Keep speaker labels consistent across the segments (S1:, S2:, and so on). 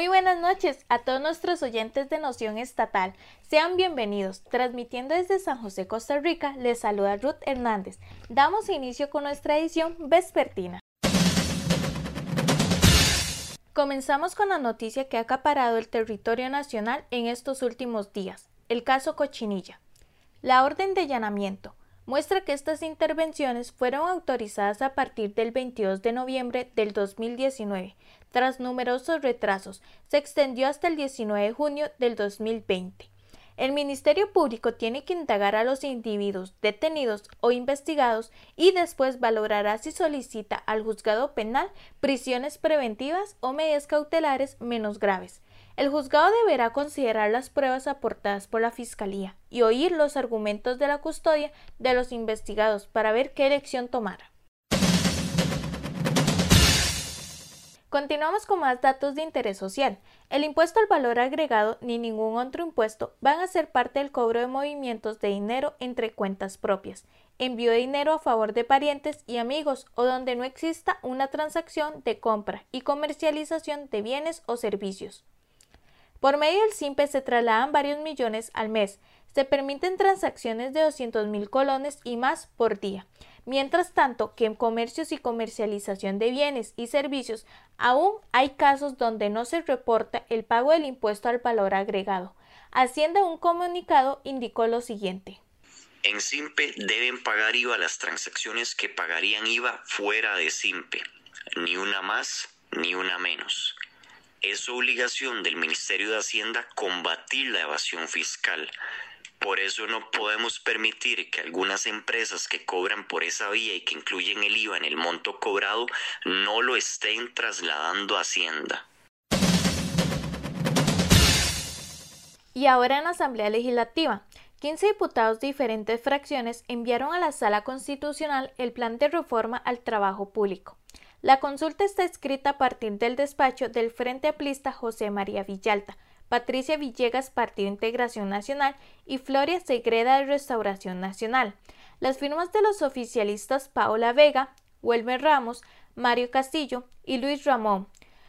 S1: Muy buenas noches a todos nuestros oyentes de Noción Estatal. Sean bienvenidos. Transmitiendo desde San José, Costa Rica, les saluda Ruth Hernández. Damos inicio con nuestra edición vespertina. Comenzamos con la noticia que ha acaparado el territorio nacional en estos últimos días, el caso Cochinilla. La orden de allanamiento muestra que estas intervenciones fueron autorizadas a partir del 22 de noviembre del 2019. Tras numerosos retrasos, se extendió hasta el 19 de junio del 2020. El Ministerio Público tiene que indagar a los individuos detenidos o investigados y después valorará si solicita al juzgado penal prisiones preventivas o medidas cautelares menos graves. El juzgado deberá considerar las pruebas aportadas por la Fiscalía y oír los argumentos de la custodia de los investigados para ver qué elección tomar. Continuamos con más datos de interés social. El impuesto al valor agregado ni ningún otro impuesto van a ser parte del cobro de movimientos de dinero entre cuentas propias, envío de dinero a favor de parientes y amigos o donde no exista una transacción de compra y comercialización de bienes o servicios. Por medio del SIMPE se trasladan varios millones al mes. Se permiten transacciones de 200 mil colones y más por día. Mientras tanto, que en comercios y comercialización de bienes y servicios aún hay casos donde no se reporta el pago del impuesto al valor agregado. Hacienda un comunicado indicó lo siguiente.
S2: En SIMPE deben pagar IVA las transacciones que pagarían IVA fuera de SIMPE, ni una más ni una menos. Es obligación del Ministerio de Hacienda combatir la evasión fiscal. Por eso no podemos permitir que algunas empresas que cobran por esa vía y que incluyen el IVA en el monto cobrado no lo estén trasladando a Hacienda.
S1: Y ahora en la Asamblea Legislativa, 15 diputados de diferentes fracciones enviaron a la Sala Constitucional el plan de reforma al trabajo público. La consulta está escrita a partir del despacho del Frente Aplista José María Villalta, Patricia Villegas, Partido Integración Nacional y Floria Segreda de Restauración Nacional. Las firmas de los oficialistas Paola Vega, Huelmer Ramos, Mario Castillo y Luis Ramón.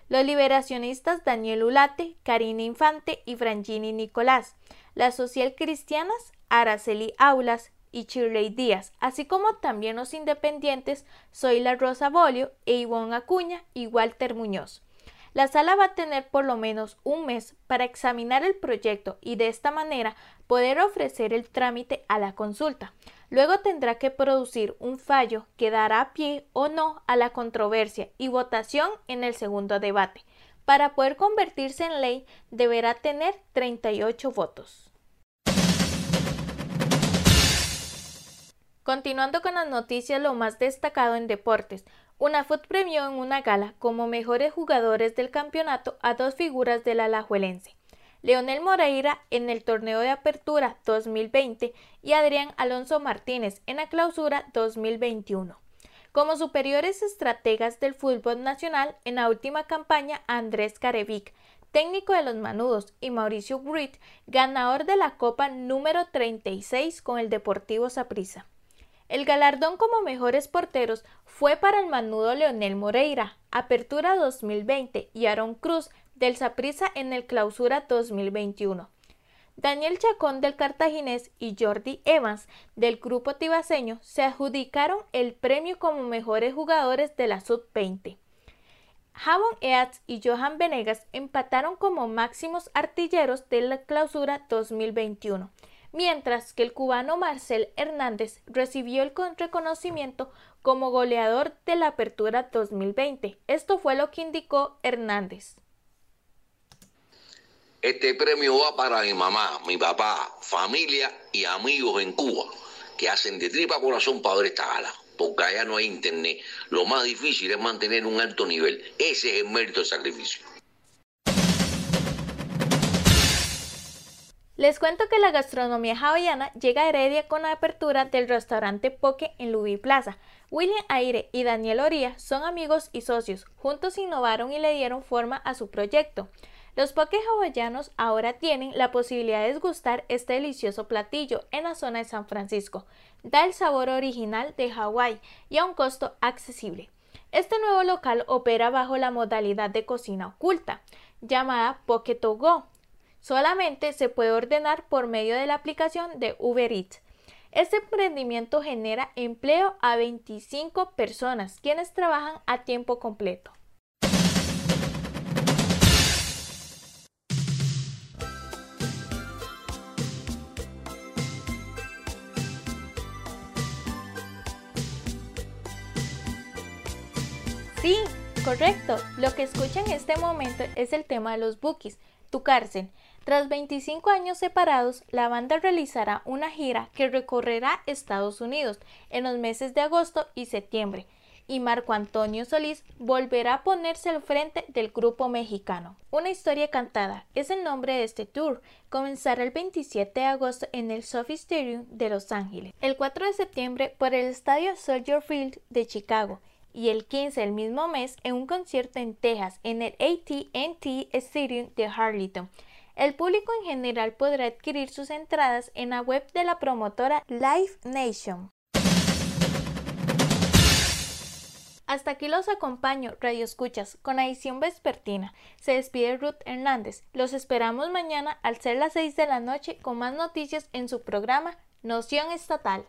S1: Los liberacionistas Daniel Ulate, Karina Infante y Frangini Nicolás. Las social cristianas Araceli Aulas, y Shirley Díaz, así como también los independientes Zoila Rosa Bolio e Ivonne Acuña y Walter Muñoz. La sala va a tener por lo menos un mes para examinar el proyecto y de esta manera poder ofrecer el trámite a la consulta. Luego tendrá que producir un fallo que dará pie o no a la controversia y votación en el segundo debate. Para poder convertirse en ley deberá tener 38 votos. Continuando con las noticias, lo más destacado en deportes. Una FUT premió en una gala como mejores jugadores del campeonato a dos figuras del alajuelense. Leonel Moreira en el torneo de apertura 2020 y Adrián Alonso Martínez en la clausura 2021. Como superiores estrategas del fútbol nacional en la última campaña Andrés Carevic, técnico de los Manudos, y Mauricio Grit, ganador de la Copa número 36 con el Deportivo Saprissa. El galardón como mejores porteros fue para el manudo Leonel Moreira, Apertura 2020, y Aaron Cruz del Saprissa en el Clausura 2021. Daniel Chacón del Cartaginés y Jordi Evans del Grupo Tibaseño se adjudicaron el premio como mejores jugadores de la Sub-20. Javon Eats y Johan Venegas empataron como máximos artilleros de la Clausura 2021 mientras que el cubano Marcel Hernández recibió el reconocimiento como goleador de la Apertura 2020. Esto fue lo que indicó Hernández.
S3: Este premio va para mi mamá, mi papá, familia y amigos en Cuba que hacen de tripa corazón para ver esta gala. Porque allá no hay internet. Lo más difícil es mantener un alto nivel. Ese es el mérito del sacrificio.
S1: Les cuento que la gastronomía hawaiana llega a Heredia con la apertura del restaurante Poke en Lubi Plaza. William Aire y Daniel Oría son amigos y socios. Juntos innovaron y le dieron forma a su proyecto. Los poke hawaianos ahora tienen la posibilidad de degustar este delicioso platillo en la zona de San Francisco. Da el sabor original de Hawái y a un costo accesible. Este nuevo local opera bajo la modalidad de cocina oculta llamada Pocket Go. Solamente se puede ordenar por medio de la aplicación de Uber Eats. Este emprendimiento genera empleo a 25 personas, quienes trabajan a tiempo completo. Sí, correcto. Lo que escuchan en este momento es el tema de los bookies, tu cárcel. Tras 25 años separados, la banda realizará una gira que recorrerá Estados Unidos en los meses de agosto y septiembre, y Marco Antonio Solís volverá a ponerse al frente del grupo mexicano. Una historia cantada es el nombre de este tour. Comenzará el 27 de agosto en el Sophie Stadium de Los Ángeles, el 4 de septiembre por el estadio Soldier Field de Chicago y el 15 del mismo mes en un concierto en Texas en el AT&T Stadium de Harleyton. El público en general podrá adquirir sus entradas en la web de la promotora Live Nation. Hasta aquí los acompaño, Radio Escuchas, con edición vespertina. Se despide Ruth Hernández. Los esperamos mañana al ser las 6 de la noche con más noticias en su programa Noción Estatal.